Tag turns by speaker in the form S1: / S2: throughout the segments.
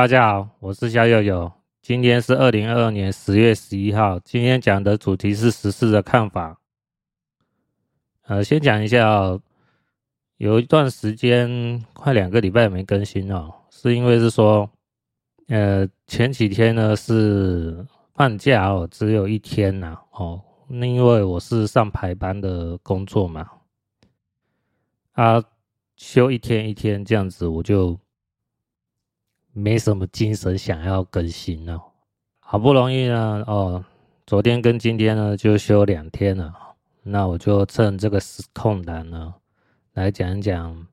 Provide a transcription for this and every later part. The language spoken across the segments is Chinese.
S1: 大家好，我是小友友。今天是二零二二年十月十一号。今天讲的主题是时事的看法。呃，先讲一下哦，有一段时间快两个礼拜没更新哦，是因为是说，呃，前几天呢是放假哦，只有一天呐哦，那因为我是上排班的工作嘛，啊，休一天一天这样子，我就。没什么精神想要更新了，好不容易呢，哦，昨天跟今天呢就休两天了，那我就趁这个时空档呢，来讲一讲，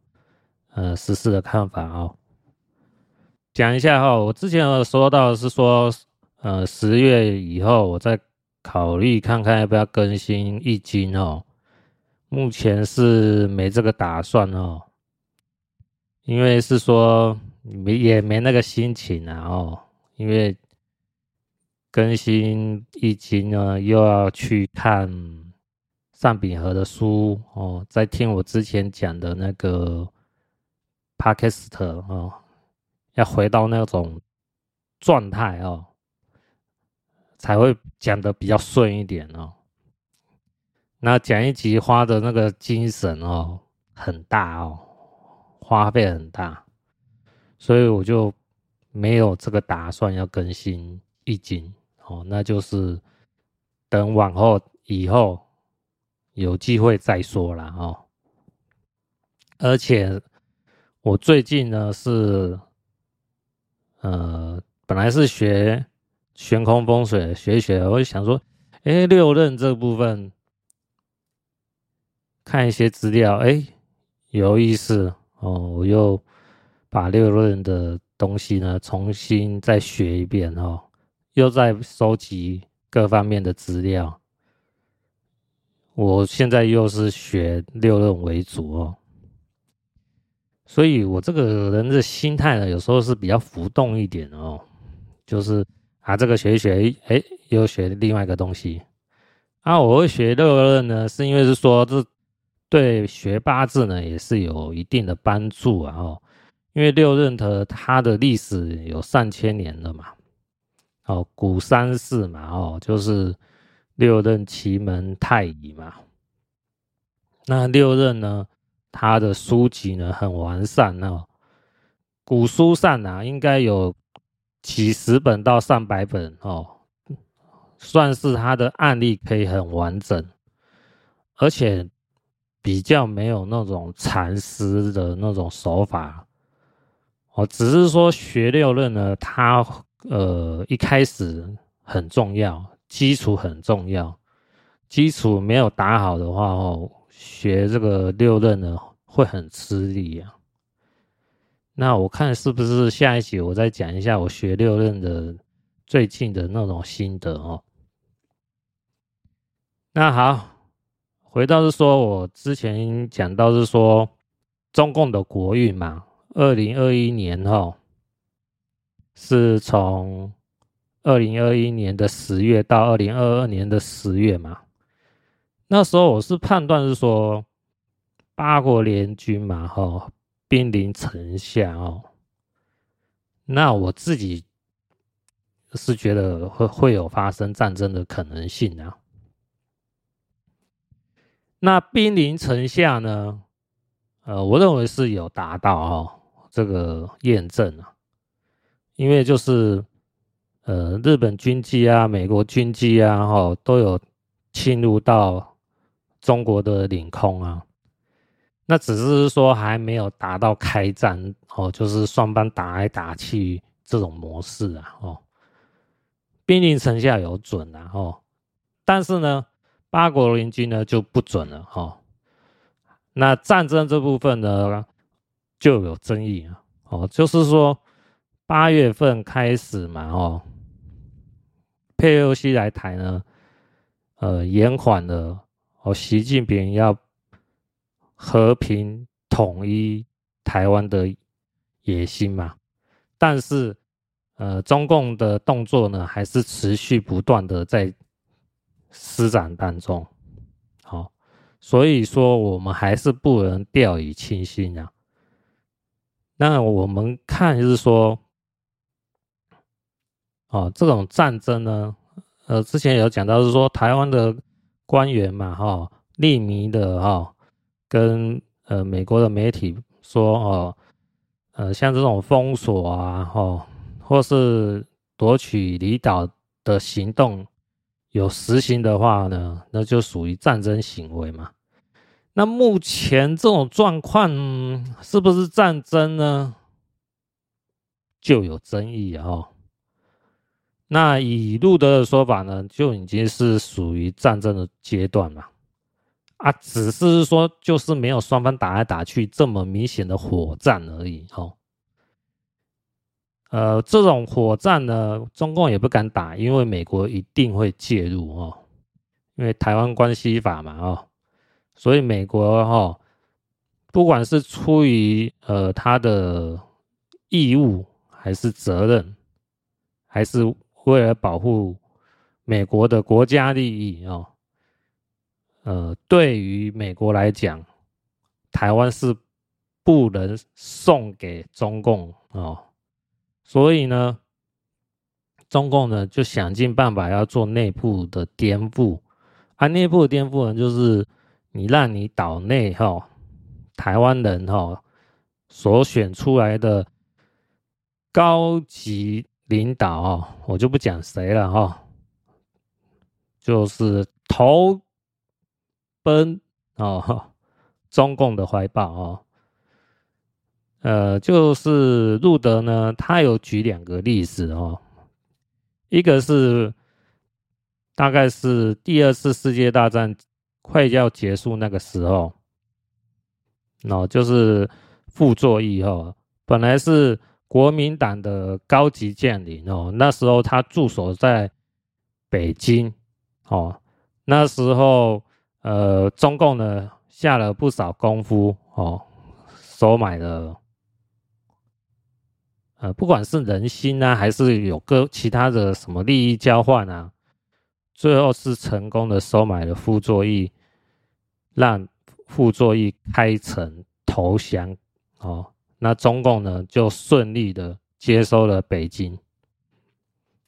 S1: 呃，时事的看法哦。讲一下哈、哦，我之前有说到是说，呃，十月以后我再考虑看看要不要更新易经哦，目前是没这个打算哦，因为是说。没也没那个心情啊哦，因为更新一经呢，又要去看尚秉和的书哦，在听我之前讲的那个 Podcast 哦，要回到那种状态哦，才会讲得比较顺一点哦。那讲一集花的那个精神哦，很大哦，花费很大。所以我就没有这个打算要更新易经哦，那就是等往后以后有机会再说了哦。而且我最近呢是呃本来是学悬空风水学一学，我就想说，哎，六壬这部分看一些资料，哎，有意思哦，我又。把六论的东西呢，重新再学一遍哦，又在收集各方面的资料。我现在又是学六论为主哦，所以我这个人的心态呢，有时候是比较浮动一点哦，就是啊，这个学一学，哎，又学另外一个东西。啊，我会学六论呢，是因为是说这对学八字呢也是有一定的帮助啊哦。因为六壬的它的历史有上千年了嘛，哦，古三世嘛，哦，就是六壬奇门太乙嘛。那六壬呢，它的书籍呢很完善哦，古书上啊应该有几十本到上百本哦，算是它的案例可以很完整，而且比较没有那种禅师的那种手法。哦，只是说学六论呢，它呃一开始很重要，基础很重要，基础没有打好的话哦，学这个六论呢会很吃力啊。那我看是不是下一集我再讲一下我学六论的最近的那种心得哦。那好，回到是说我之前讲到是说中共的国运嘛。二零二一年哈，是从二零二一年的十月到二零二二年的十月嘛。那时候我是判断是说八国联军嘛，哈，兵临城下哦。那我自己是觉得会会有发生战争的可能性啊。那兵临城下呢？呃，我认为是有达到哦。这个验证啊，因为就是呃，日本军机啊、美国军机啊，哈，都有侵入到中国的领空啊。那只是说还没有达到开战哦，就是双方打来打去这种模式啊，哦，兵临城下有准啊，哦，但是呢，八国联军呢就不准了，哈。那战争这部分呢？就有争议啊，哦，就是说八月份开始嘛，哦，佩洛西来台呢，呃，延缓了哦，习近平要和平统一台湾的野心嘛，但是呃，中共的动作呢，还是持续不断的在施展当中，好，所以说我们还是不能掉以轻心啊。那我们看就是说，哦，这种战争呢，呃，之前有讲到是说台湾的官员嘛，哈、哦，匿名的哈、哦，跟呃美国的媒体说哦，呃，像这种封锁啊，哈、哦，或是夺取离岛的行动有实行的话呢，那就属于战争行为嘛。那目前这种状况是不是战争呢？就有争议啊、那以路德的说法呢，就已经是属于战争的阶段嘛。啊，只是说就是没有双方打来打去这么明显的火战而已哦。呃，这种火战呢，中共也不敢打，因为美国一定会介入哦，因为台湾关系法嘛哦。所以美国哈、哦，不管是出于呃他的义务，还是责任，还是为了保护美国的国家利益哦，呃，对于美国来讲，台湾是不能送给中共哦。所以呢，中共呢就想尽办法要做内部的颠覆，啊，内部的颠覆呢就是。你让你岛内哈台湾人哈所选出来的高级领导哦，我就不讲谁了哈，就是投奔哦中共的怀抱哦。呃，就是路德呢，他有举两个例子哦，一个是大概是第二次世界大战。快要结束那个时候，哦，就是傅作义哦，本来是国民党的高级将领哦，那时候他驻守在北京哦，那时候呃，中共呢下了不少功夫哦，收买了，呃，不管是人心啊，还是有个其他的什么利益交换啊，最后是成功的收买了傅作义。让傅作义开城投降哦，那中共呢就顺利的接收了北京，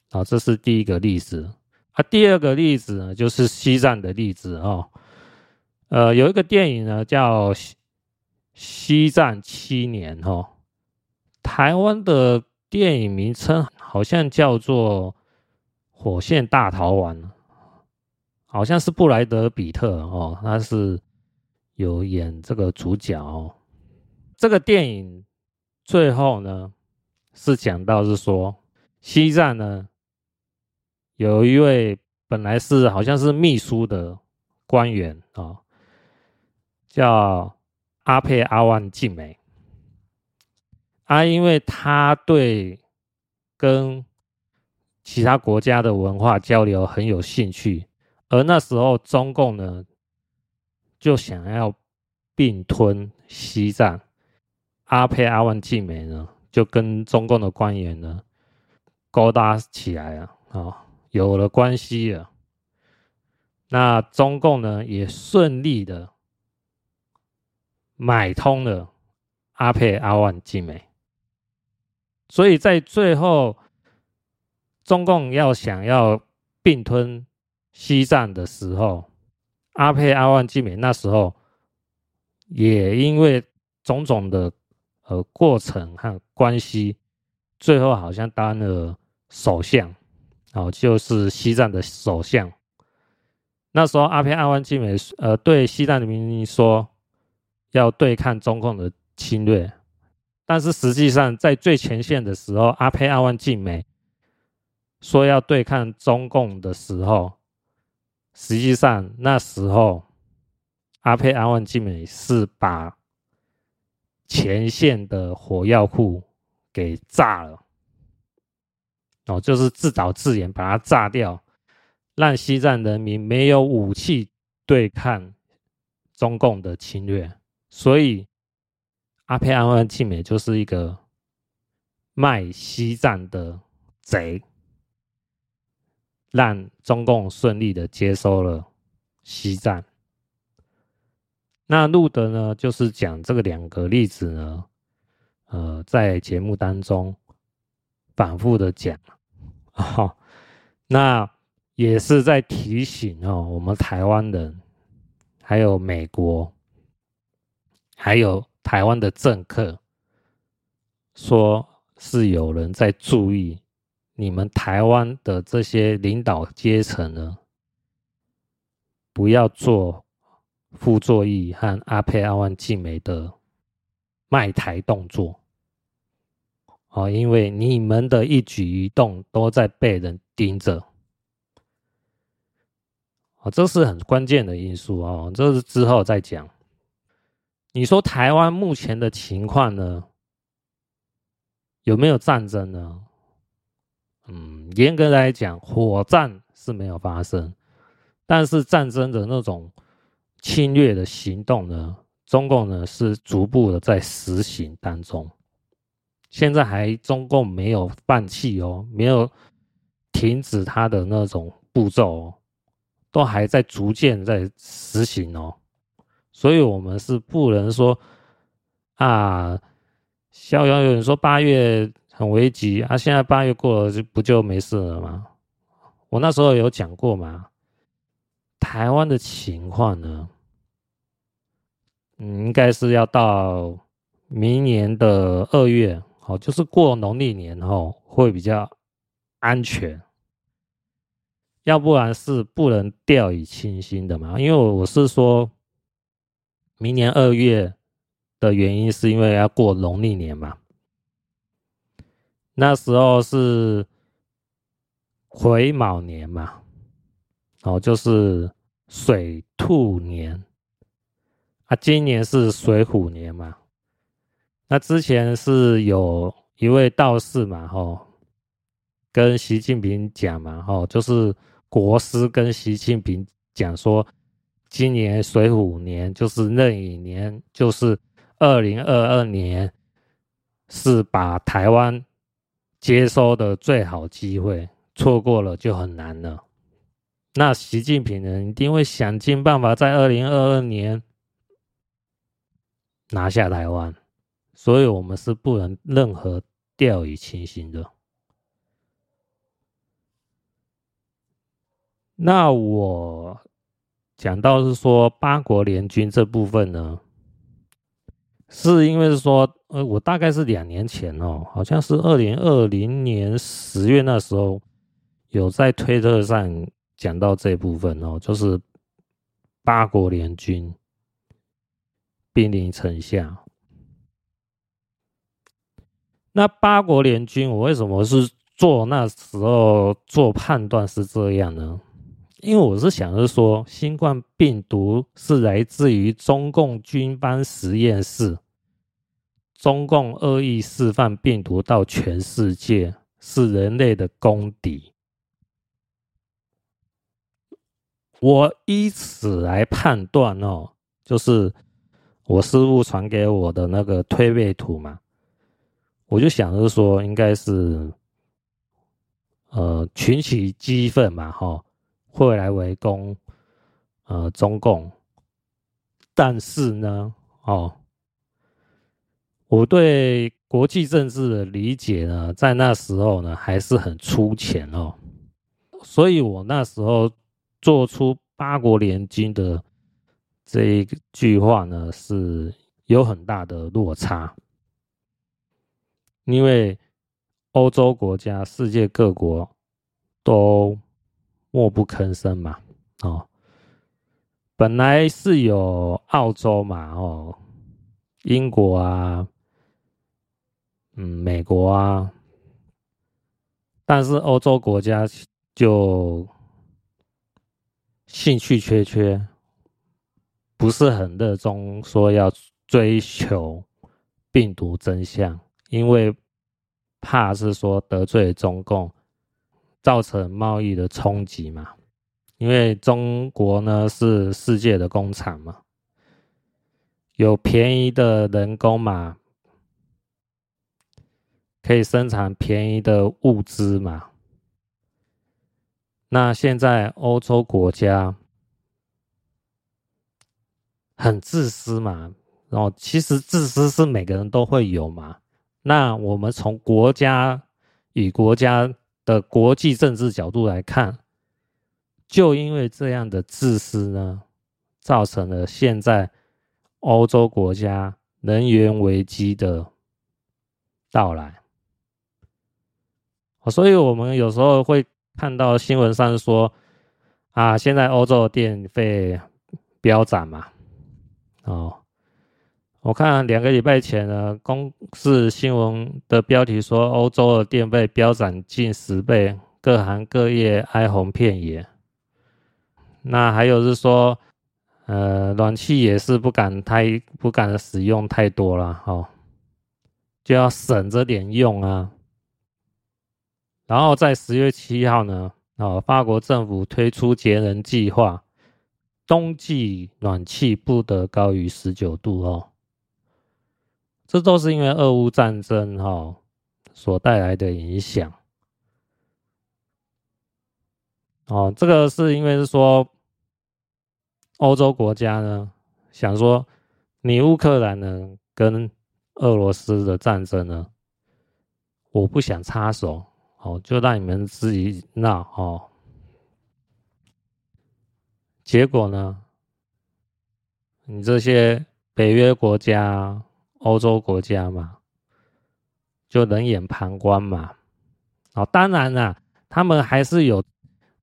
S1: 好，这是第一个例子啊。第二个例子呢就是西藏的例子哦，呃，有一个电影呢叫《西藏七年》哦，台湾的电影名称好像叫做《火线大逃亡》。好像是布莱德彼特哦，他是有演这个主角哦。这个电影最后呢，是讲到是说，西藏呢有一位本来是好像是秘书的官员哦，叫阿佩阿万静美啊，因为他对跟其他国家的文化交流很有兴趣。而那时候，中共呢就想要并吞西藏，阿佩阿万静美呢就跟中共的官员呢勾搭起来了，哦，有了关系了。那中共呢也顺利的买通了阿佩阿万静美，所以在最后，中共要想要并吞。西藏的时候，阿佩阿万静美那时候也因为种种的呃过程和关系，最后好像当了首相，哦，就是西藏的首相。那时候阿佩阿万静美呃对西藏的人民说要对抗中共的侵略，但是实际上在最前线的时候，阿佩阿万静美说要对抗中共的时候。实际上，那时候阿佩阿万静美是把前线的火药库给炸了，哦，就是自导自演把它炸掉，让西藏人民没有武器对抗中共的侵略。所以，阿佩阿万静美就是一个卖西藏的贼。让中共顺利的接收了西藏。那路德呢，就是讲这个两个例子呢，呃，在节目当中反复的讲，哦，那也是在提醒哦，我们台湾人，还有美国，还有台湾的政客，说是有人在注意你们台湾的这些领导阶层呢，不要做傅作义和阿佩阿万静梅的卖台动作。哦，因为你们的一举一动都在被人盯着，哦，这是很关键的因素哦，这是之后再讲。你说台湾目前的情况呢？有没有战争呢？嗯，严格来讲，火战是没有发生，但是战争的那种侵略的行动呢，中共呢是逐步的在实行当中。现在还中共没有放弃哦，没有停止他的那种步骤哦，都还在逐渐在实行哦，所以我们是不能说啊，逍遥有人说八月很危急啊，现在八月过了就不就没事了吗？我那时候有讲过嘛，台湾的情况呢，嗯，应该是要到明年的二月。哦，就是过农历年后会比较安全，要不然是不能掉以轻心的嘛。因为我是说，明年二月的原因是因为要过农历年嘛，那时候是癸卯年嘛，哦，就是水兔年啊，今年是水虎年嘛。那之前是有一位道士嘛，吼，跟习近平讲嘛，吼，就是国师跟习近平讲说，今年水虎年就是壬寅年，就是二零二二年，是把台湾接收的最好机会，错过了就很难了。那习近平呢，一定会想尽办法在二零二二年拿下台湾。所以，我们是不能任何掉以轻心的。那我讲到是说八国联军这部分呢，是因为是说，呃，我大概是两年前哦，好像是二零二零年十月那时候，有在推特上讲到这部分哦，就是八国联军兵临城下。那八国联军，我为什么是做那时候做判断是这样呢？因为我是想着说，新冠病毒是来自于中共军方实验室，中共恶意释放病毒到全世界，是人类的公敌。我以此来判断哦，就是我师傅传给我的那个推背图嘛。我就想着说，应该是，呃，群起激愤嘛，哈，会来围攻，呃，中共。但是呢，哦，我对国际政治的理解呢，在那时候呢，还是很粗浅哦，所以我那时候做出八国联军的这一句话呢，是有很大的落差。因为欧洲国家、世界各国都默不吭声嘛，哦，本来是有澳洲嘛，哦，英国啊，嗯，美国啊，但是欧洲国家就兴趣缺缺，不是很热衷说要追求病毒真相。因为怕是说得罪中共，造成贸易的冲击嘛。因为中国呢是世界的工厂嘛，有便宜的人工嘛，可以生产便宜的物资嘛。那现在欧洲国家很自私嘛，然后其实自私是每个人都会有嘛。那我们从国家与国家的国际政治角度来看，就因为这样的自私呢，造成了现在欧洲国家能源危机的到来。所以我们有时候会看到新闻上说，啊，现在欧洲的电费飙涨嘛，哦。我看两个礼拜前呢，公视新闻的标题说，欧洲的电费飙涨近十倍，各行各业哀鸿遍野。那还有是说，呃，暖气也是不敢太不敢使用太多了，哦，就要省着点用啊。然后在十月七号呢，哦，法国政府推出节能计划，冬季暖气不得高于十九度哦。这都是因为俄乌战争哈所带来的影响。哦，这个是因为是说欧洲国家呢想说，你乌克兰呢跟俄罗斯的战争呢，我不想插手，哦，就让你们自己闹哦。结果呢，你这些北约国家。欧洲国家嘛，就冷眼旁观嘛。哦，当然啦，他们还是有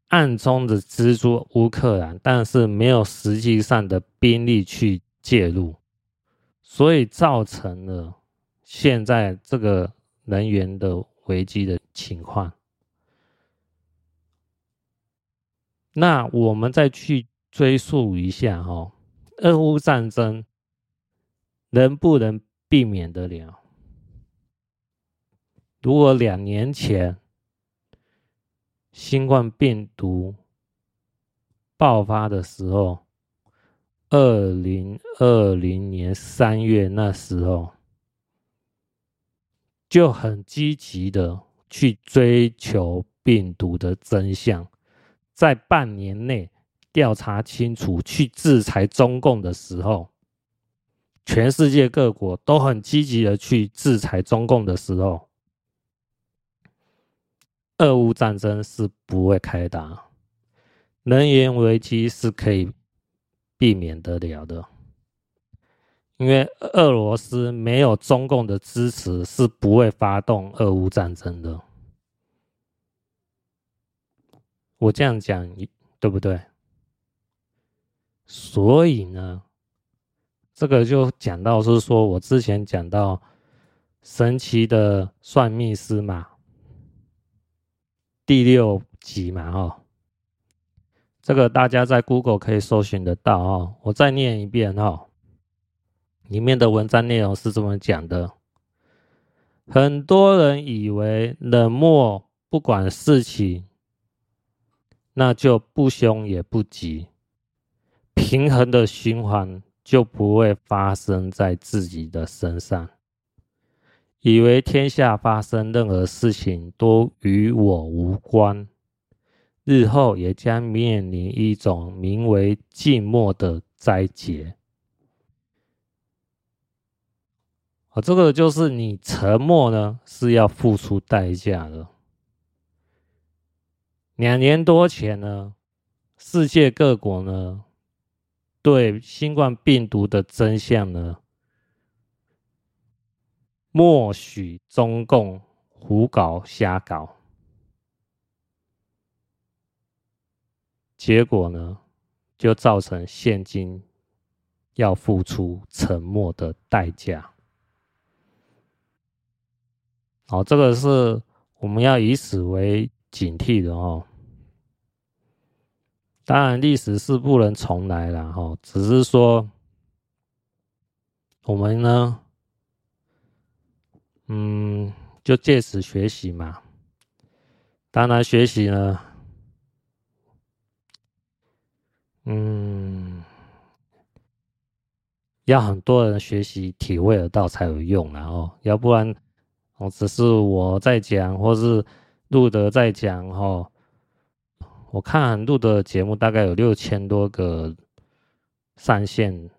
S1: 暗中的资助乌克兰，但是没有实际上的兵力去介入，所以造成了现在这个能源的危机的情况。那我们再去追溯一下哈，俄乌战争能不能？避免得了。如果两年前新冠病毒爆发的时候，二零二零年三月那时候就很积极的去追求病毒的真相，在半年内调查清楚，去制裁中共的时候。全世界各国都很积极的去制裁中共的时候，俄乌战争是不会开打，能源危机是可以避免得了的，因为俄罗斯没有中共的支持是不会发动俄乌战争的。我这样讲对不对？所以呢？这个就讲到是说，我之前讲到神奇的算命师嘛，第六集嘛，哦，这个大家在 Google 可以搜寻得到哦。我再念一遍哦，里面的文章内容是这么讲的：很多人以为冷漠不管事情，那就不凶也不急，平衡的循环。就不会发生在自己的身上。以为天下发生任何事情都与我无关，日后也将面临一种名为寂寞的灾劫。啊，这个就是你沉默呢，是要付出代价的。两年多前呢，世界各国呢。对新冠病毒的真相呢，默许中共胡搞瞎搞，结果呢，就造成现今要付出沉默的代价。好，这个是我们要以此为警惕的哦。当然，历史是不能重来了哈，只是说我们呢，嗯，就借此学习嘛。当然，学习呢，嗯，要很多人学习体会得到才有用，然后要不然，哦，只是我在讲，或是路德在讲，哈。我看录的节目大概有六千多个上线，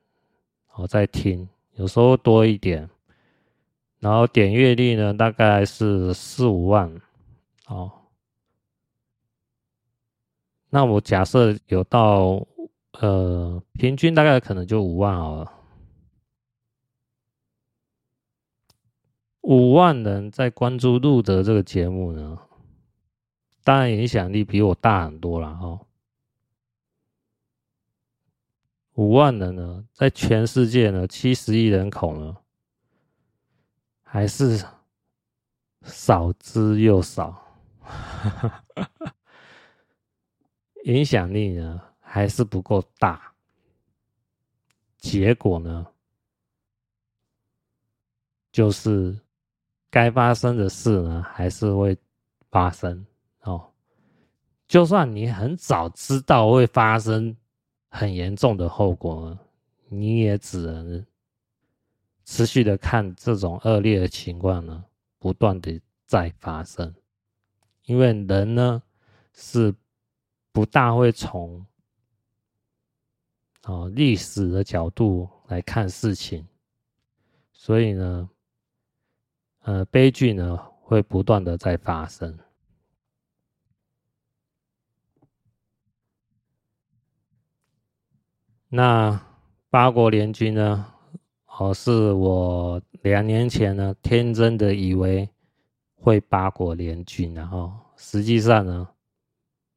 S1: 我在听，有时候多一点，然后点阅率呢大概是四五万，哦，那我假设有到呃，平均大概可能就五万好了。五万人在关注路德这个节目呢，当然影响力比我大很多了哈。五万人呢，在全世界呢，七十亿人口呢，还是少之又少，影响力呢还是不够大。结果呢，就是。该发生的事呢，还是会发生。就算你很早知道会发生很严重的后果，你也只能持续的看这种恶劣的情况呢，不断的在发生。因为人呢，是不大会从哦历史的角度来看事情，所以呢。呃，悲剧呢会不断的在发生。那八国联军呢？哦，是我两年前呢天真的以为会八国联军，然后实际上呢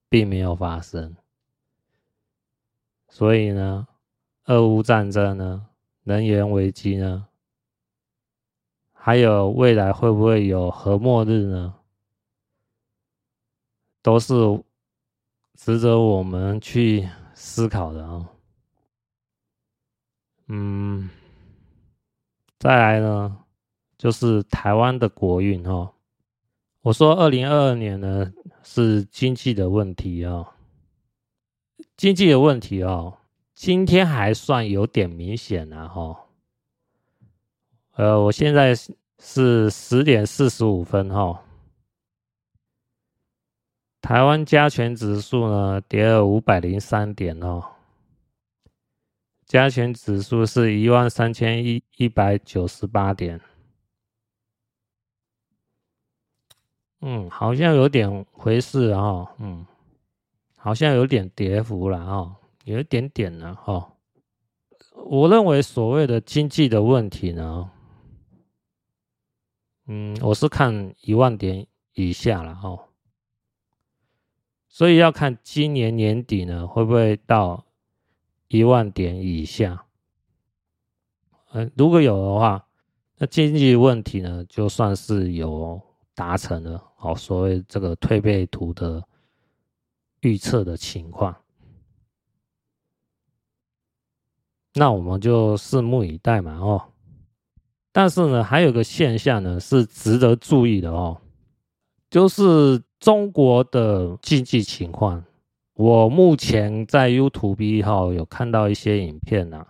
S1: 并没有发生。所以呢，俄乌战争呢，能源危机呢？还有未来会不会有核末日呢？都是值得我们去思考的啊。嗯，再来呢，就是台湾的国运哦。我说二零二二年呢是经济的问题啊，经济的问题哦，今天还算有点明显了哈。呃，我现在是十点四十五分哈。台湾加权指数呢跌了五百零三点哦，加权指数是一万三千一一百九十八点。嗯，好像有点回事啊，嗯，好像有点跌幅了啊，有一点点了哈。我认为所谓的经济的问题呢。嗯，我是看一万点以下了哦，所以要看今年年底呢会不会到一万点以下。嗯，如果有的话，那经济问题呢就算是有达成了哦，所谓这个推背图的预测的情况，那我们就拭目以待嘛哦。但是呢，还有个现象呢是值得注意的哦，就是中国的经济情况。我目前在 YouTube 哈有看到一些影片呐，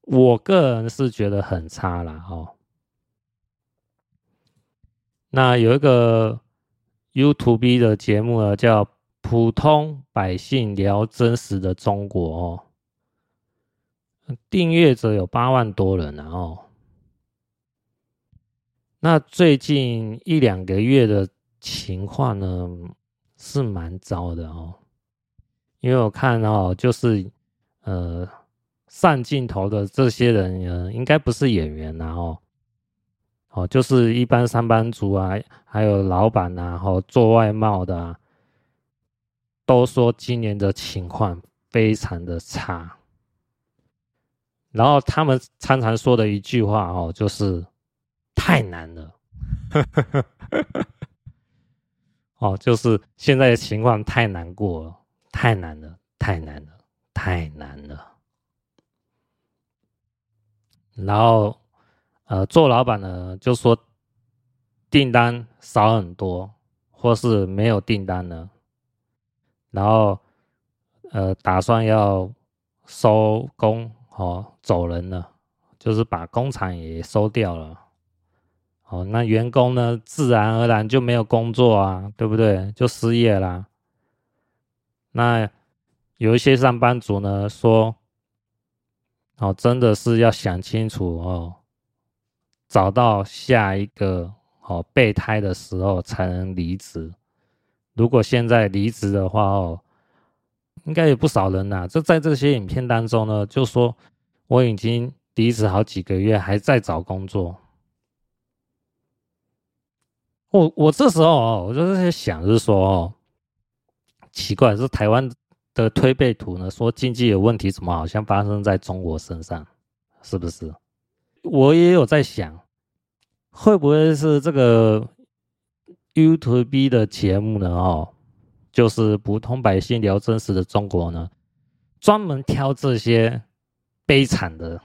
S1: 我个人是觉得很差啦哦。那有一个 YouTube 的节目呢，叫《普通百姓聊真实的中国》哦，订阅者有八万多人哦。那最近一两个月的情况呢，是蛮糟的哦，因为我看哦，就是呃上镜头的这些人呢，应该不是演员呐哦，哦就是一般上班族啊，还有老板呐，然后做外贸的啊，都说今年的情况非常的差，然后他们常常说的一句话哦，就是。太难了，哦，就是现在的情况太难过了，太难了，太难了，太难了。然后，呃，做老板的就说订单少很多，或是没有订单了，然后，呃，打算要收工哦，走人了，就是把工厂也收掉了。哦，那员工呢，自然而然就没有工作啊，对不对？就失业啦。那有一些上班族呢说，哦，真的是要想清楚哦，找到下一个哦备胎的时候才能离职。如果现在离职的话哦，应该有不少人呐。就在这些影片当中呢，就说我已经离职好几个月，还在找工作。我我这时候哦，我就在想，就是说哦，奇怪，是台湾的推背图呢，说经济有问题，怎么好像发生在中国身上？是不是？我也有在想，会不会是这个 YouTube 的节目呢？哦，就是普通百姓聊真实的中国呢，专门挑这些悲惨的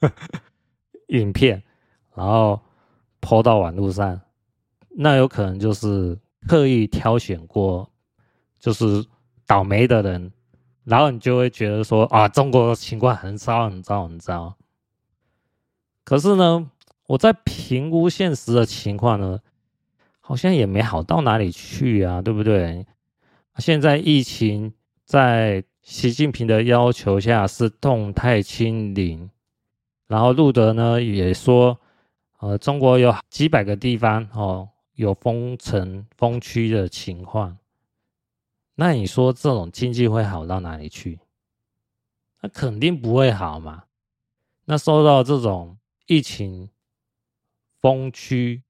S1: 影片，然后 PO 到网络上。那有可能就是刻意挑选过，就是倒霉的人，然后你就会觉得说啊，中国的情况很糟很糟很糟。可是呢，我在评估现实的情况呢，好像也没好到哪里去啊，对不对？现在疫情在习近平的要求下是动态清零，然后路德呢也说，呃，中国有几百个地方哦。有封城封区的情况，那你说这种经济会好到哪里去？那肯定不会好嘛。那受到这种疫情封区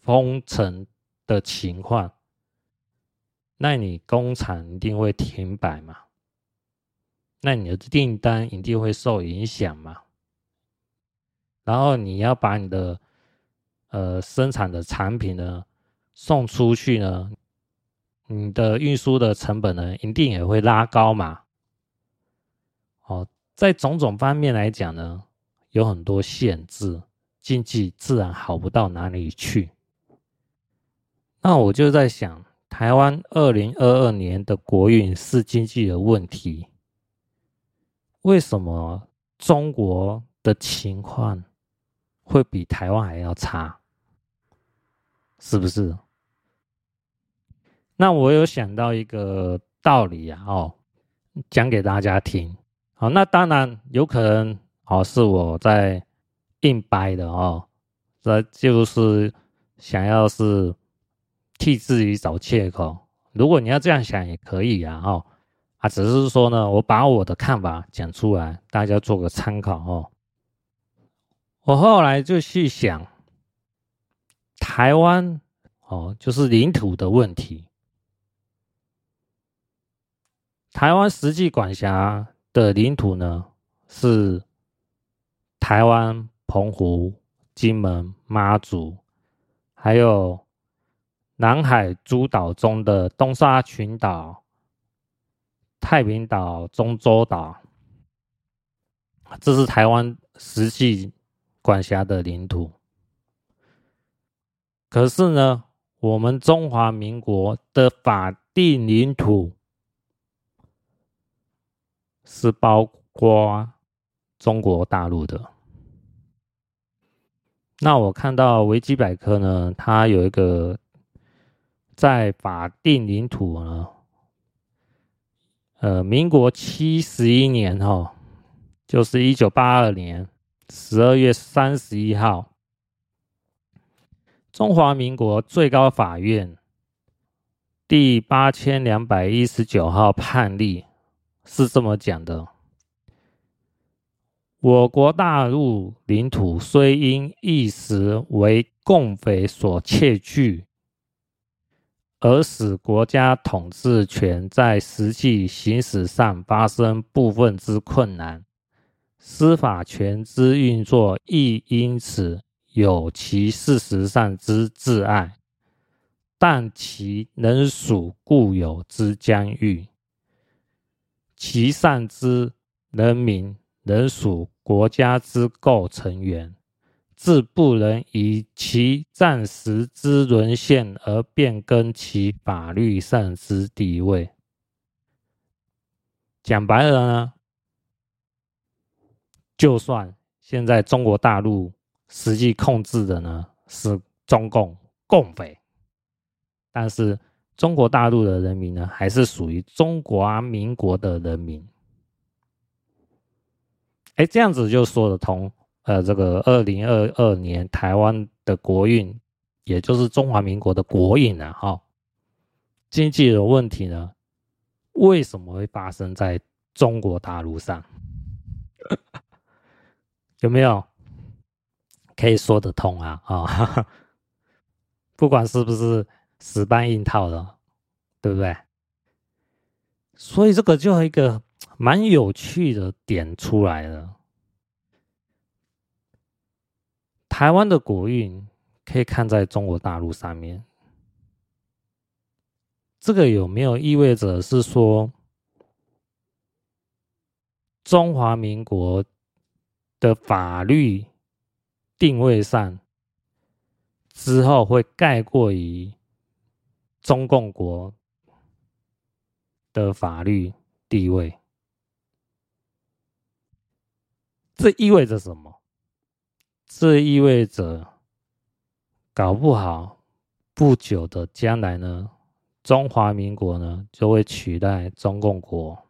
S1: 封城的情况，那你工厂一定会停摆嘛？那你的订单一定会受影响嘛？然后你要把你的呃，生产的产品呢，送出去呢，你的运输的成本呢，一定也会拉高嘛。哦，在种种方面来讲呢，有很多限制，经济自然好不到哪里去。那我就在想，台湾二零二二年的国运是经济的问题，为什么中国的情况会比台湾还要差？是不是？那我有想到一个道理啊，哦，讲给大家听。好，那当然有可能哦，是我在硬掰的哦，这就是想要是替自己找借口。如果你要这样想也可以啊，哦，啊，只是说呢，我把我的看法讲出来，大家做个参考哦。我后来就去想。台湾哦，就是领土的问题。台湾实际管辖的领土呢，是台湾、澎湖、金门、妈祖，还有南海诸岛中的东沙群岛、太平岛、中洲岛，这是台湾实际管辖的领土。可是呢，我们中华民国的法定领土是包括中国大陆的。那我看到维基百科呢，它有一个在法定领土呢，呃，民国七十一年哈，就是一九八二年十二月三十一号。中华民国最高法院第八千两百一十九号判例是这么讲的：我国大陆领土虽因一时为共匪所窃据，而使国家统治权在实际行使上发生部分之困难，司法权之运作亦因此。有其事实上之挚爱，但其仍属固有之疆域，其上之人民仍属国家之构成员，自不能以其暂时之沦陷而变更其法律上之地位。讲白了呢，就算现在中国大陆。实际控制的呢是中共共匪，但是中国大陆的人民呢还是属于中华民国的人民。哎，这样子就说得通。呃，这个二零二二年台湾的国运，也就是中华民国的国运啊，哈，经济的问题呢为什么会发生在中国大陆上？有没有可以说得通啊？啊、哦，不管是不是死搬硬套的，对不对？所以这个就一个蛮有趣的点出来了。台湾的国运可以看在中国大陆上面，这个有没有意味着是说中华民国的法律定位上之后会盖过于中共国的法律地位？这意味着什么？这意味着，搞不好不久的将来呢，中华民国呢就会取代中共国。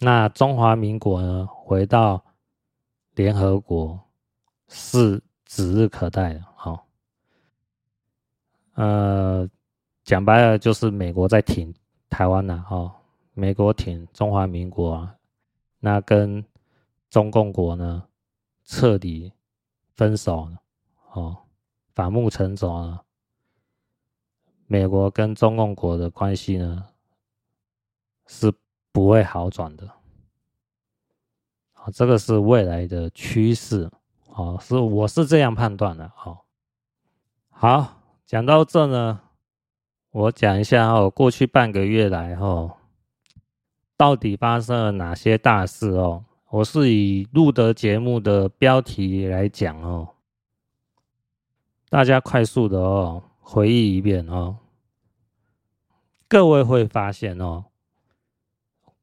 S1: 那中华民国呢回到联合国是指日可待的。好，呃，讲白了就是美国在挺台湾呐，哈，美国挺中华民国啊，那跟。中共国呢，彻底分手了，哦，反目成仇了。美国跟中共国的关系呢，是不会好转的。这个是未来的趋势，哦，是我是这样判断的，哦。好，讲到这呢，我讲一下哦，过去半个月来哦，到底发生了哪些大事哦？我是以录的节目的标题来讲哦，大家快速的哦回忆一遍哦，各位会发现哦，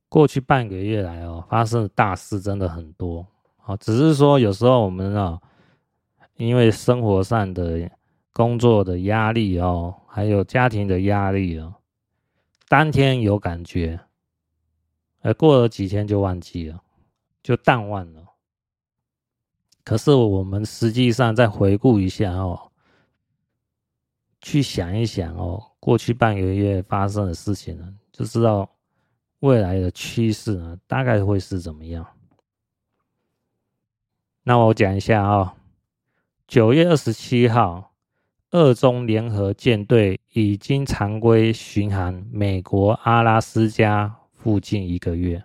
S1: 过去半个月来哦，发生的大事真的很多哦，只是说有时候我们啊，因为生活上的工作的压力哦，还有家庭的压力哦，当天有感觉，而过了几天就忘记了。就淡忘了。可是我们实际上再回顾一下哦，去想一想哦，过去半个月发生的事情呢，就知道未来的趋势呢，大概会是怎么样。那我讲一下啊，九月二十七号，二中联合舰队已经常规巡航美国阿拉斯加附近一个月。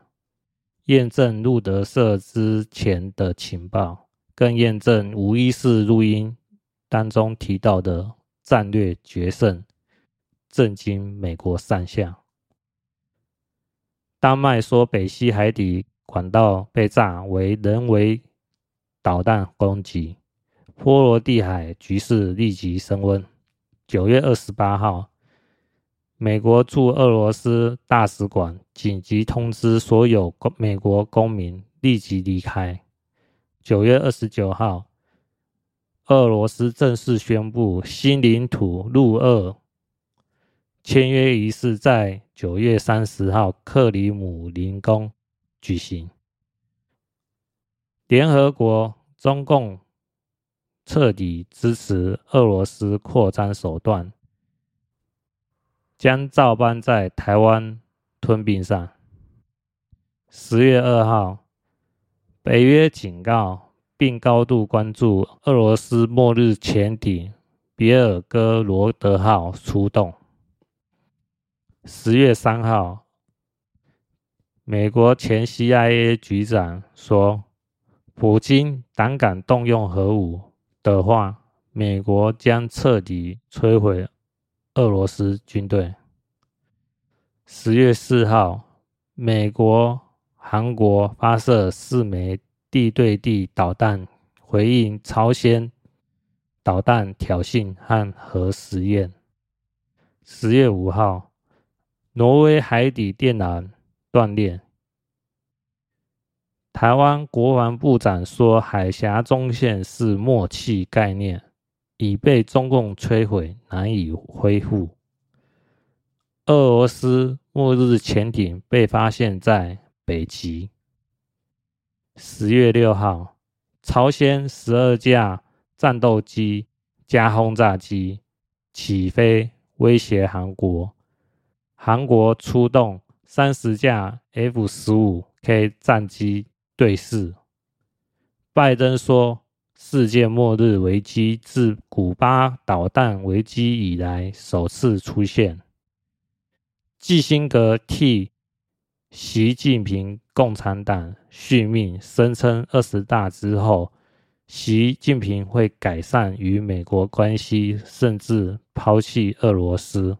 S1: 验证路德社之前的情报，更验证无一是录音当中提到的战略决胜，震惊美国上下。丹麦说北溪海底管道被炸为人为导弹攻击，波罗的海局势立即升温。九月二十八号。美国驻俄罗斯大使馆紧急通知所有美国公民立即离开。九月二十九号，俄罗斯正式宣布新领土入俄签约仪式在九月三十号克里姆林宫举行。联合国、中共彻底支持俄罗斯扩张手段。将照搬在台湾吞并上。十月二号，北约警告并高度关注俄罗斯末日潜艇“别尔哥罗德号”出动。十月三号，美国前 CIA 局长说：“普京胆敢动用核武的话，美国将彻底摧毁。”俄罗斯军队。十月四号，美国、韩国发射四枚地对地导弹，回应朝鲜导弹挑衅和核实验。十月五号，挪威海底电缆断裂。台湾国防部长说，海峡中线是默契概念。已被中共摧毁，难以恢复。俄罗斯末日潜艇被发现在北极。十月六号，朝鲜十二架战斗机加轰炸机起飞，威胁韩国。韩国出动三十架 F 十五 K 战机对峙。拜登说，世界末日危机自古巴导弹危机以来首次出现。基辛格替习近平共产党续命，声称二十大之后，习近平会改善与美国关系，甚至抛弃俄罗斯。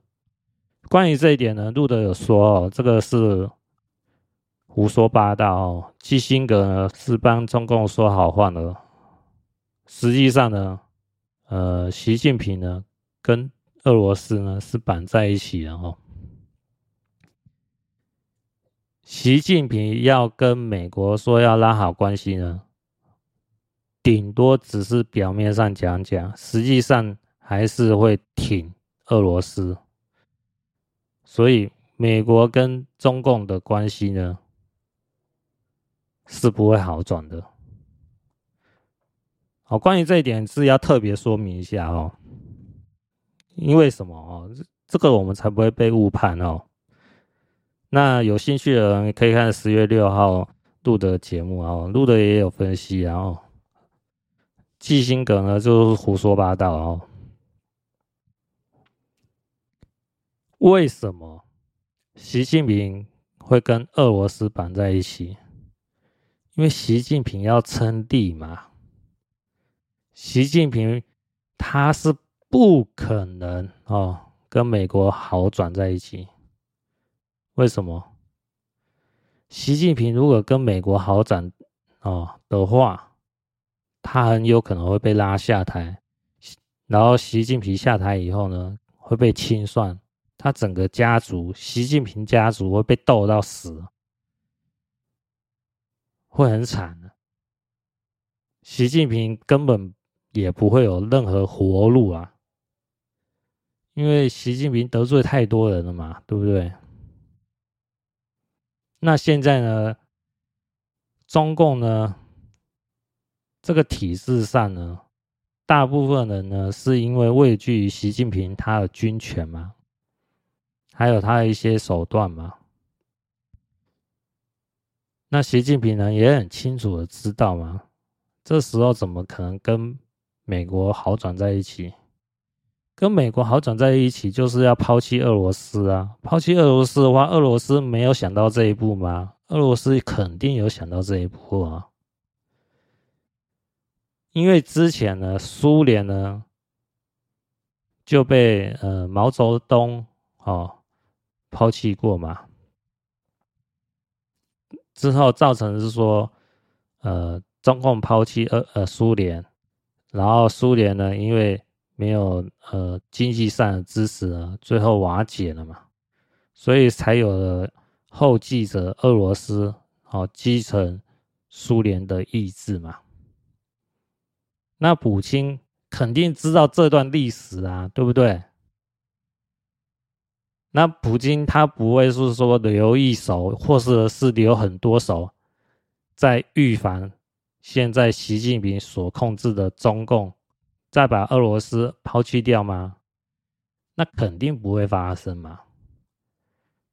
S1: 关于这一点呢，路德有说哦，这个是胡说八道哦。基辛格呢是帮中共说好话的，实际上呢，呃，习近平呢跟俄罗斯呢是绑在一起的哦。习近平要跟美国说要拉好关系呢，顶多只是表面上讲讲，实际上还是会挺俄罗斯。所以，美国跟中共的关系呢，是不会好转的。好，关于这一点是要特别说明一下哦。因为什么哦？这个我们才不会被误判哦。那有兴趣的人可以看十月六号录的节目哦，录的也有分析，然后基辛格呢就是胡说八道哦。为什么习近平会跟俄罗斯绑在一起？因为习近平要称帝嘛。习近平他是不可能哦跟美国好转在一起。为什么？习近平如果跟美国好转哦的话，他很有可能会被拉下台。然后习近平下台以后呢，会被清算。他整个家族，习近平家族会被斗到死，会很惨的。习近平根本也不会有任何活路啊，因为习近平得罪太多人了嘛，对不对？那现在呢，中共呢，这个体制上呢，大部分人呢是因为畏惧于习近平他的军权嘛。还有他的一些手段嘛？那习近平呢也很清楚的知道嘛，这时候怎么可能跟美国好转在一起？跟美国好转在一起，就是要抛弃俄罗斯啊！抛弃俄罗斯的话，俄罗斯没有想到这一步吗？俄罗斯肯定有想到这一步啊！因为之前呢，苏联呢就被呃毛泽东哦。抛弃过嘛？之后造成是说，呃，中共抛弃呃呃苏联，然后苏联呢，因为没有呃经济上的支持，最后瓦解了嘛，所以才有了后继者俄罗斯，好继承苏联的意志嘛。那普京肯定知道这段历史啊，对不对？那普京他不会是说留一手，或是是留很多手，在预防现在习近平所控制的中共再把俄罗斯抛弃掉吗？那肯定不会发生嘛。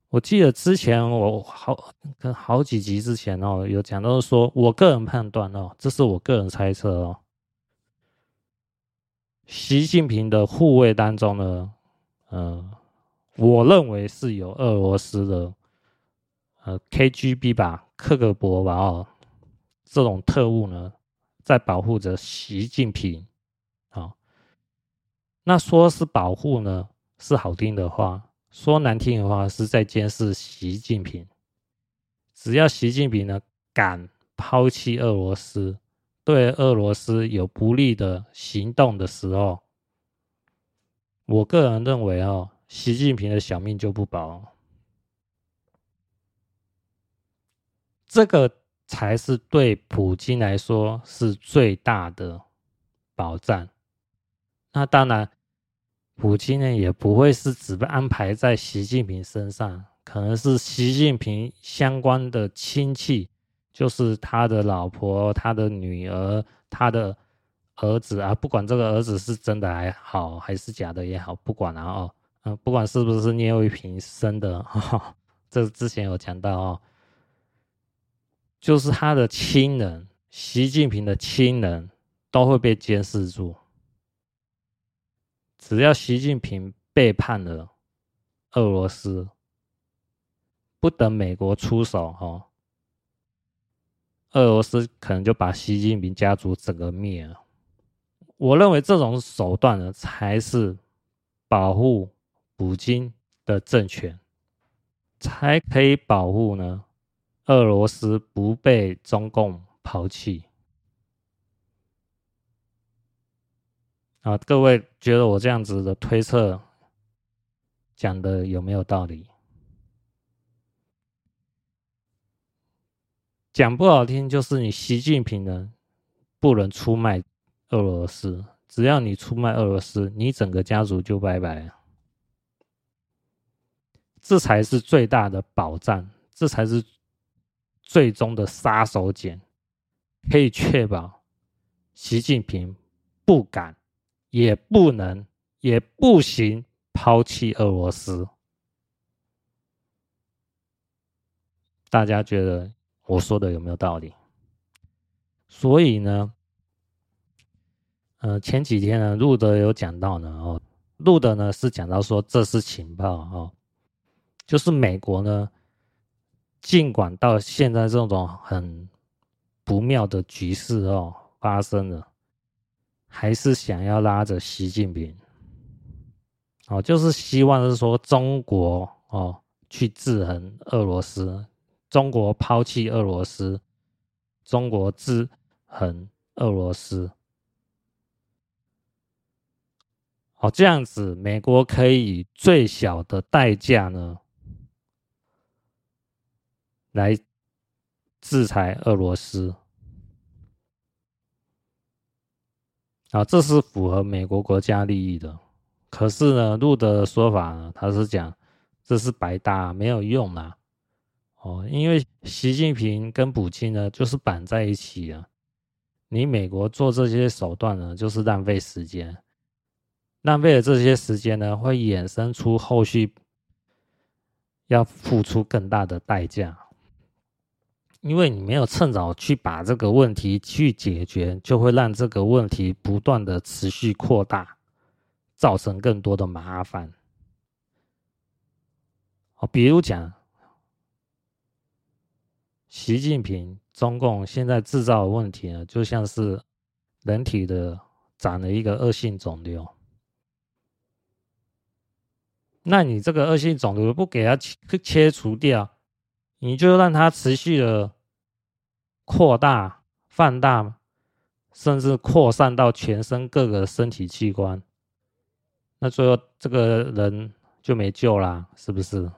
S1: 我记得之前我好跟好几集之前哦，有讲到说，我个人判断哦，这是我个人猜测哦，习近平的护卫当中呢，嗯、我认为是有俄罗斯的，呃，KGB 吧，克格勃吧，哦，这种特务呢，在保护着习近平，啊，那说是保护呢，是好听的话；说难听的话，是在监视习近平。只要习近平呢敢抛弃俄罗斯，对俄罗斯有不利的行动的时候，我个人认为哦。习近平的小命就不保，这个才是对普京来说是最大的保障。那当然，普京呢也不会是只被安排在习近平身上，可能是习近平相关的亲戚，就是他的老婆、他的女儿、他的儿子啊，不管这个儿子是真的还好还是假的也好，不管了哦。不管是不是聂卫平生的，哈哈，这之前有讲到哦，就是他的亲人，习近平的亲人都会被监视住。只要习近平背叛了俄罗斯，不等美国出手，哈，俄罗斯可能就把习近平家族整个灭了。我认为这种手段呢，才是保护普京的政权，才可以保护呢俄罗斯不被中共抛弃。啊，各位觉得我这样子的推测讲的有没有道理？讲不好听，就是你习近平呢不能出卖。俄罗斯，只要你出卖俄罗斯，你整个家族就拜拜了。这才是最大的保障，这才是最终的杀手锏，可以确保习近平不敢、也不能、也不行抛弃俄罗斯。大家觉得我说的有没有道理？所以呢？呃，前几天呢，路德有讲到呢，哦，路德呢是讲到说这是情报哦，就是美国呢，尽管到现在这种很不妙的局势哦发生了，还是想要拉着习近平，哦，就是希望是说中国哦去制衡俄罗斯，中国抛弃俄罗斯，中国制衡俄罗斯。哦，这样子，美国可以以最小的代价呢，来制裁俄罗斯。啊，这是符合美国国家利益的。可是呢，路德的说法呢，他是讲这是白搭，没有用啦。哦，因为习近平跟普京呢，就是绑在一起啊。你美国做这些手段呢，就是浪费时间。浪费了这些时间呢，会衍生出后续要付出更大的代价，因为你没有趁早去把这个问题去解决，就会让这个问题不断的持续扩大，造成更多的麻烦。哦，比如讲，习近平中共现在制造的问题呢，就像是人体的长了一个恶性肿瘤。那你这个恶性肿瘤不给它切切除掉，你就让它持续的扩大、放大，甚至扩散到全身各个身体器官，那最后这个人就没救啦，是不是？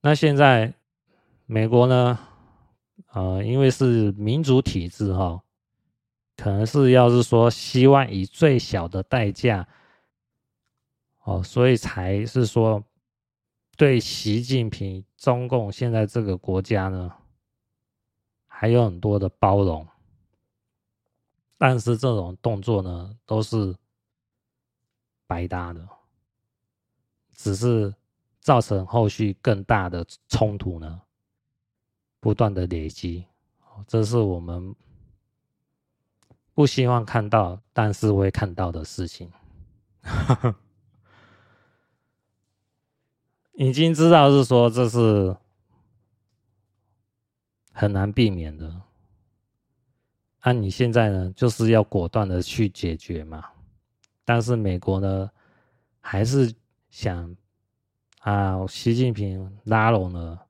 S1: 那现在美国呢？呃，因为是民主体制哈，可能是要是说希望以最小的代价。哦，所以才是说，对习近平、中共现在这个国家呢，还有很多的包容，但是这种动作呢，都是白搭的，只是造成后续更大的冲突呢，不断的累积，这是我们不希望看到，但是会看到的事情。已经知道是说这是很难避免的，那你现在呢，就是要果断的去解决嘛。但是美国呢，还是想啊，习近平拉拢了，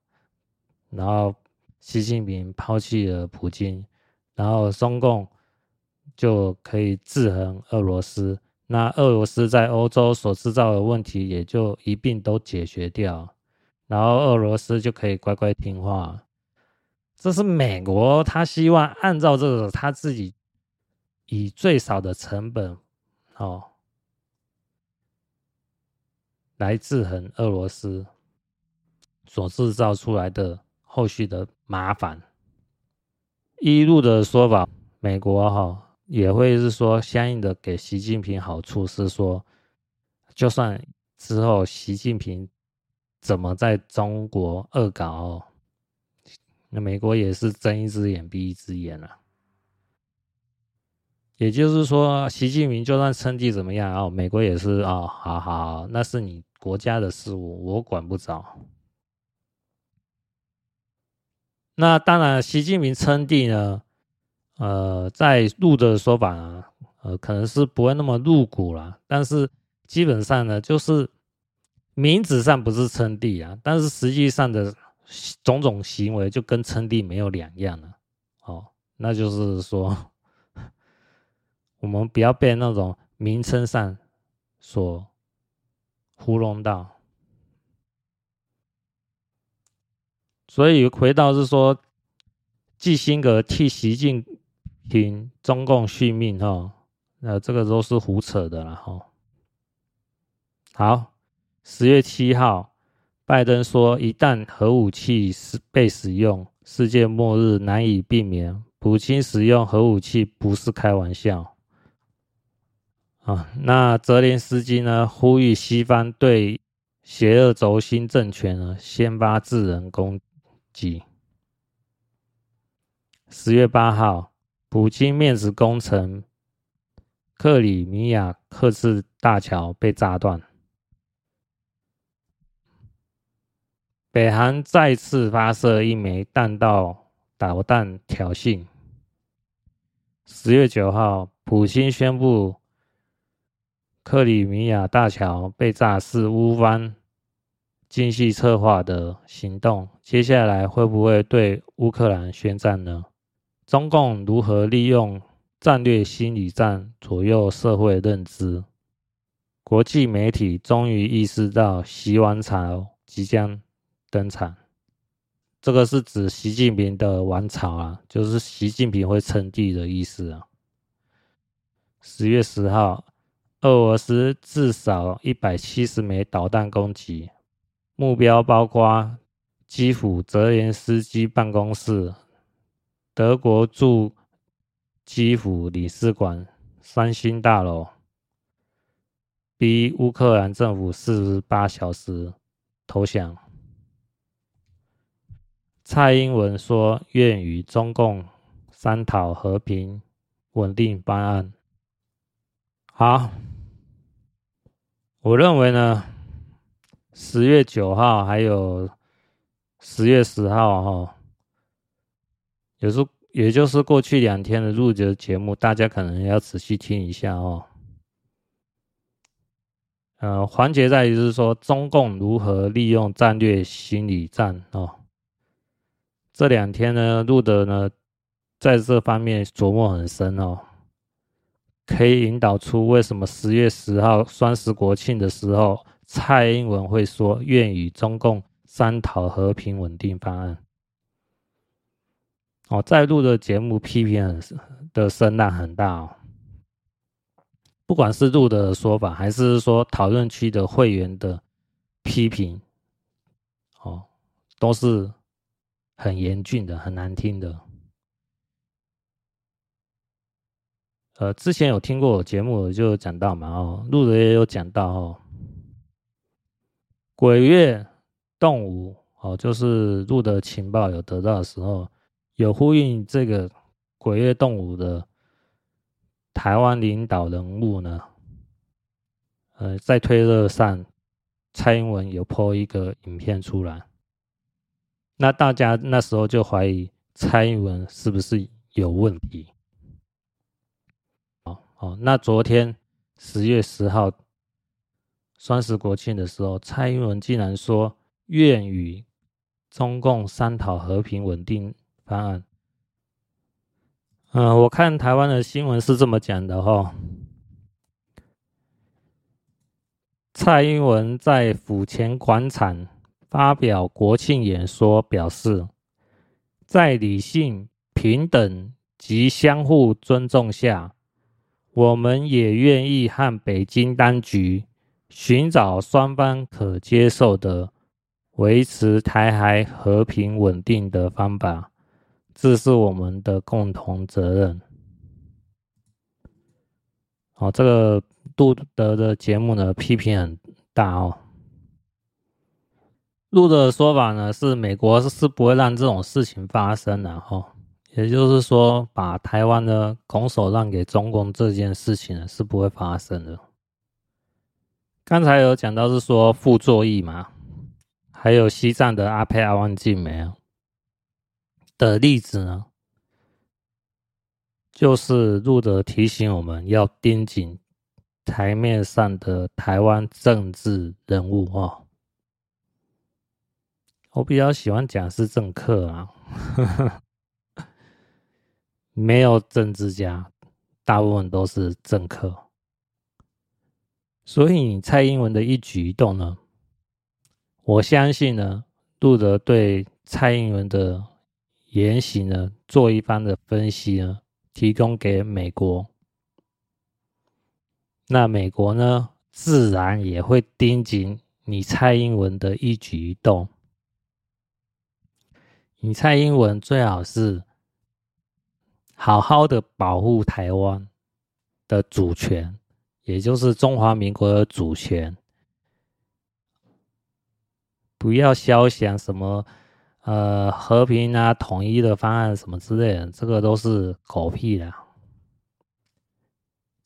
S1: 然后习近平抛弃了普京，然后中共就可以制衡俄罗斯。那俄罗斯在欧洲所制造的问题也就一并都解决掉，然后俄罗斯就可以乖乖听话。这是美国，他希望按照这个他自己以最少的成本哦来制衡俄罗斯所制造出来的后续的麻烦。一路的说法，美国哈。也会是说，相应的给习近平好处是说，就算之后习近平怎么在中国恶搞，那美国也是睁一只眼闭一只眼了。也就是说，习近平就算称帝怎么样哦，美国也是哦，好好，那是你国家的事务，我管不着。那当然，习近平称帝呢，呃，在陆的说法呢，呃，可能是不会那么露骨了，但是基本上呢，就是名字上不是称帝啊，但是实际上的种种行为就跟称帝没有两样了。哦，那就是说。我们不要被那种名称上所糊弄到，所以回到是说，基辛格替习近听中共续命哈，那这个都是胡扯的了哈。好，十月七号，拜登说，一旦核武器使被使用，世界末日难以避免。普京使用核武器不是开玩笑。啊，那泽连斯基呢？呼吁西方对邪恶轴心政权呢，先发制人攻击。十月八号，普京面子工程，克里米亚克制大桥被炸断。北韩再次发射一枚弹道导弹挑衅。十月九号，普京宣布。克里米亚大桥被炸是乌方精细策划的行动，接下来会不会对乌克兰宣战呢？中共如何利用战略心理战左右社会认知？国际媒体终于意识到习王朝即将登场，这个是指习近平的王朝啊，就是习近平会称帝的意思啊。十月十号。俄罗斯至少一百七十枚导弹攻击，目标包括基辅泽连斯基办公室、德国驻基辅领事馆、三星大楼，逼乌克兰政府四十八小时投降。蔡英文说愿与中共商讨和平稳定方案。好。我认为呢，十月九号还有十月十号哈，有时也就是过去两天的录的节目，大家可能要仔细听一下哦。呃，环节在于是说中共如何利用战略心理战哦。这两天呢录的呢，在这方面琢磨很深哦。可以引导出为什么十月十号双十国庆的时候，蔡英文会说愿与中共商讨和平稳定方案。哦，在录的节目批评的声浪很大哦，不管是录的说法，还是说讨论区的会员的批评，哦，都是很严峻的，很难听的。呃，之前有听过我节目，就讲到嘛，哦，录的也有讲到哦，鬼月动物哦，就是录的情报有得到的时候，有呼应这个鬼月动武的台湾领导人物呢，呃，在推特上，蔡英文有 po 一个影片出来，那大家那时候就怀疑蔡英文是不是有问题。哦哦，那昨天十月十号双十国庆的时候，蔡英文竟然说愿与中共商讨和平稳定方案。嗯、我看台湾的新闻是这么讲的哈、哦。蔡英文在府前广场发表国庆演说，表示在理性、平等及相互尊重下。我们也愿意和北京当局寻找双方可接受的维持台海和平稳定的方法，这是我们的共同责任。好，这个杜德的节目呢，批评很大哦。路德的说法呢，是美国是不会让这种事情发生的哈，也就是说，把台湾的拱手让给中共这件事情呢，是不会发生的。刚才有讲到是说傅作义嘛，还有西藏的阿沛阿旺静梅的例子呢，就是路德提醒我们要盯紧台面上的台湾政治人物哦。我比较喜欢讲是政客啊，没有政治家，大部分都是政客。所以，蔡英文的一举一动呢，我相信呢，路德对蔡英文的言行呢，做一番的分析呢，提供给美国。那美国呢，自然也会盯紧你蔡英文的一举一动。你蔡英文最好是好好的保护台湾的主权。也就是中华民国的主权，不要消想什么呃和平啊、统一的方案什么之类的，这个都是狗屁的。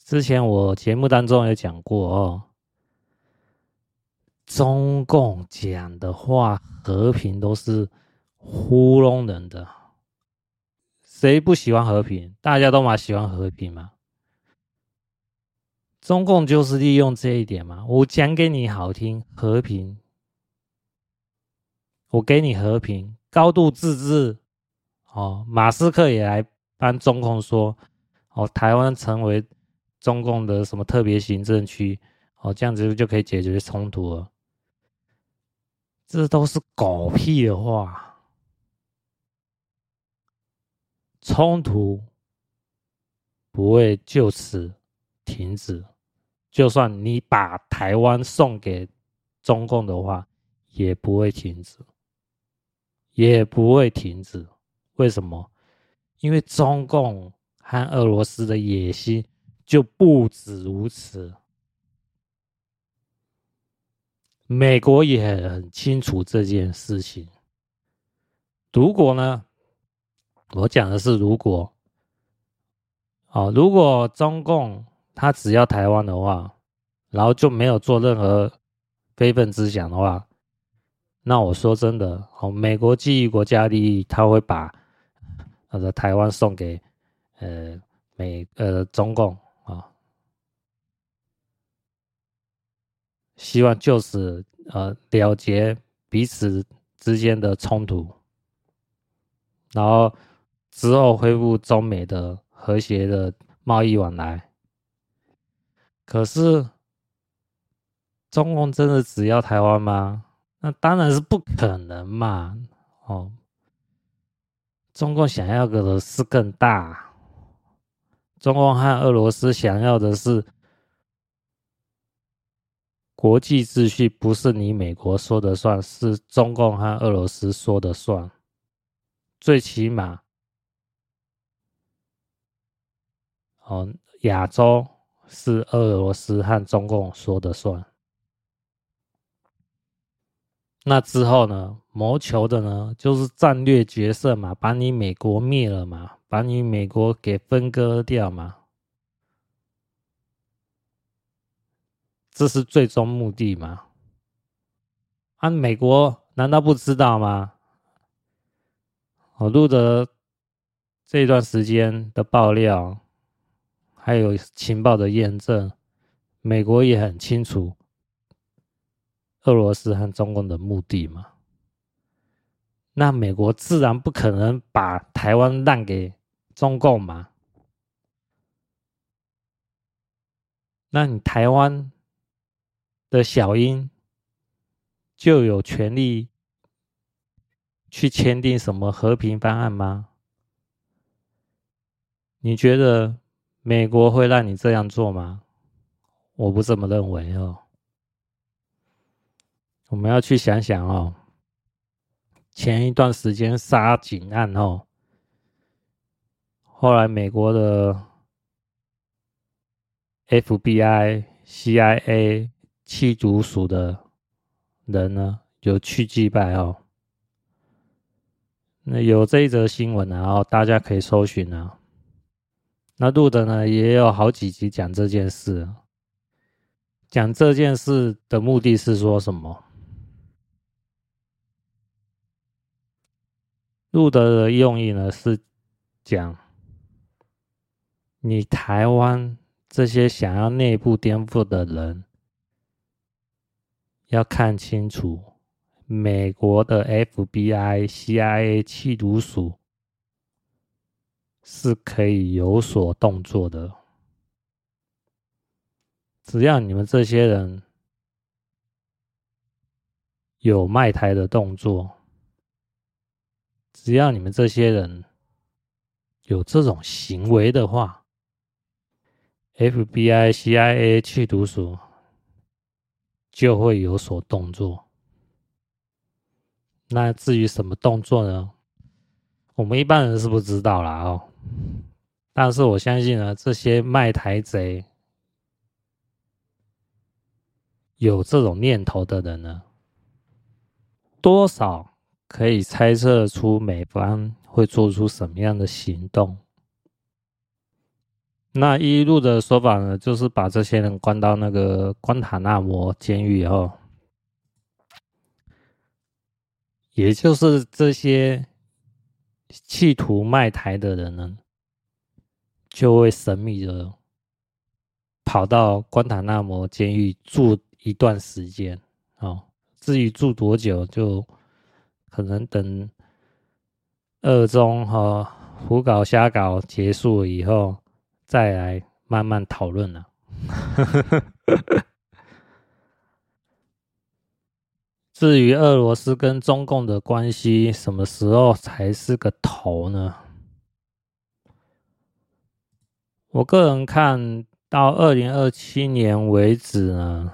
S1: 之前我节目当中也讲过哦，中共讲的话和平都是糊弄人的，谁不喜欢和平？大家都嘛喜欢和平嘛。中共就是利用这一点嘛，我讲给你好听，和平，我给你和平，高度自治，哦，马斯克也来帮中共说，哦，台湾成为中共的什么特别行政区，哦，这样子就可以解决冲突了，这都是狗屁的话，冲突不会就此停止。就算你把台湾送给中共的话，也不会停止，也不会停止。为什么？因为中共和俄罗斯的野心就不止如此。美国也很清楚这件事情。如果呢？我讲的是如果。哦，如果中共。他只要台湾的话，然后就没有做任何非分之想的话，那我说真的，哦，美国基于国家利益，他会把呃的台湾送给呃美呃中共啊，希望就此呃了结彼此之间的冲突，然后之后恢复中美的和谐的贸易往来。可是，中共真的只要台湾吗？那当然是不可能嘛！哦，中共想要的是更大。中共和俄罗斯想要的是国际秩序，不是你美国说的算，是中共和俄罗斯说的算。最起码，哦，亚洲。是俄罗斯和中共说的算。那之后呢？谋求的呢，就是战略决胜嘛，把你美国灭了嘛，把你美国给分割掉嘛。这是最终目的嘛？啊，美国难道不知道吗？我录的这段时间的爆料。还有情报的验证，美国也很清楚俄罗斯和中共的目的嘛。那美国自然不可能把台湾让给中共嘛。那你台湾的小英就有权利去签订什么和平方案吗？你觉得？美国会让你这样做吗？我不这么认为哦。我们要去想想哦。前一段时间沙井案哦，后来美国的 FBI CIA 缉毒署的人呢，有去祭拜哦。那有这一则新闻，然后大家可以搜寻啊。那录的呢，也有好几集讲这件事。讲这件事的目的是说什么？路德的用意呢，是讲你台湾这些想要内部颠覆的人，要看清楚。美国的 FBI、CIA 气毒署是可以有所动作的，只要你们这些人有卖台的动作，只要你们这些人有这种行为的话，FBI、CIA 去读书就会有所动作。那至于什么动作呢？我们一般人是不知道啦哦。但是我相信呢，这些卖台贼有这种念头的人呢，多少可以猜测出美方会做出什么样的行动。那一路的说法呢，就是把这些人关到那个关塔那摩监狱以后。也就是这些企图卖台的人呢，就会神秘的跑到关塔那摩监狱住一段时间哦。至于住多久，就可能等二中和胡搞瞎搞结束以后，再来慢慢讨论了。至于俄罗斯跟中共的关系，什么时候才是个头呢？我个人看到二零二七年为止呢，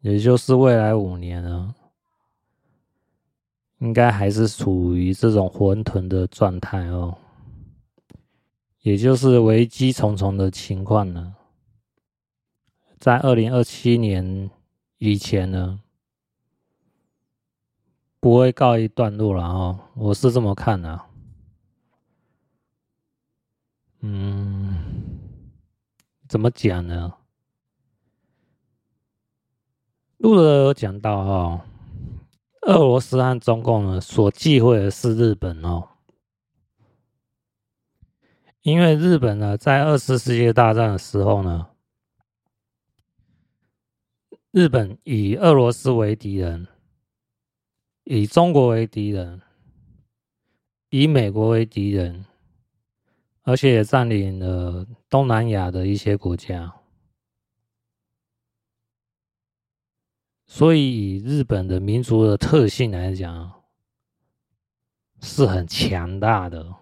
S1: 也就是未来五年呢，应该还是处于这种混沌的状态哦，也就是危机重重的情况呢。在二零二七年以前呢，不会告一段落了哦，我是这么看的。嗯，怎么讲呢？路德有讲到哦，俄罗斯和中共呢所忌讳的是日本哦，因为日本呢在二次世界大战的时候呢，日本以俄罗斯为敌人。以中国为敌人，以美国为敌人，而且也占领了东南亚的一些国家，所以以日本的民族的特性来讲，是很强大的。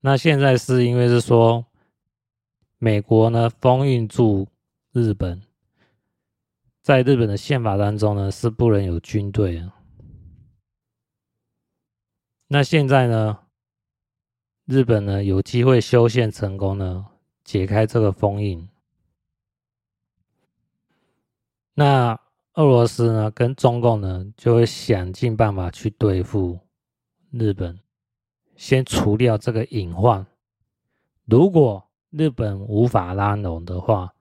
S1: 那现在是因为是说，美国呢封印住日本。在日本的宪法当中呢，是不能有军队啊。那现在呢，日本呢有机会修宪成功呢，解开这个封印。那俄罗斯呢跟中共呢就会想尽办法去对付日本，先除掉这个隐患。如果日本无法拉拢的话，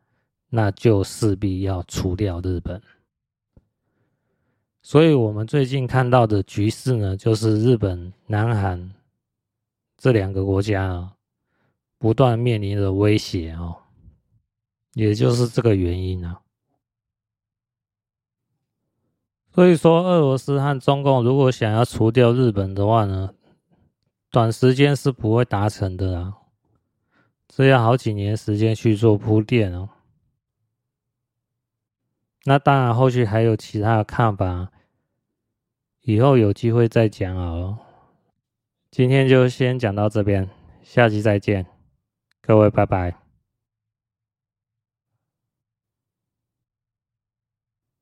S1: 那就势必要除掉日本，所以我们最近看到的局势呢，就是日本、南韩这两个国家啊，不断面临着威胁哦，也就是这个原因啊。所以说，俄罗斯和中共如果想要除掉日本的话呢，短时间是不会达成的啦，这要好几年时间去做铺垫哦。那当然，后续还有其他的看法，以后有机会再讲哦。今天就先讲到这边，下期再见，各位拜拜。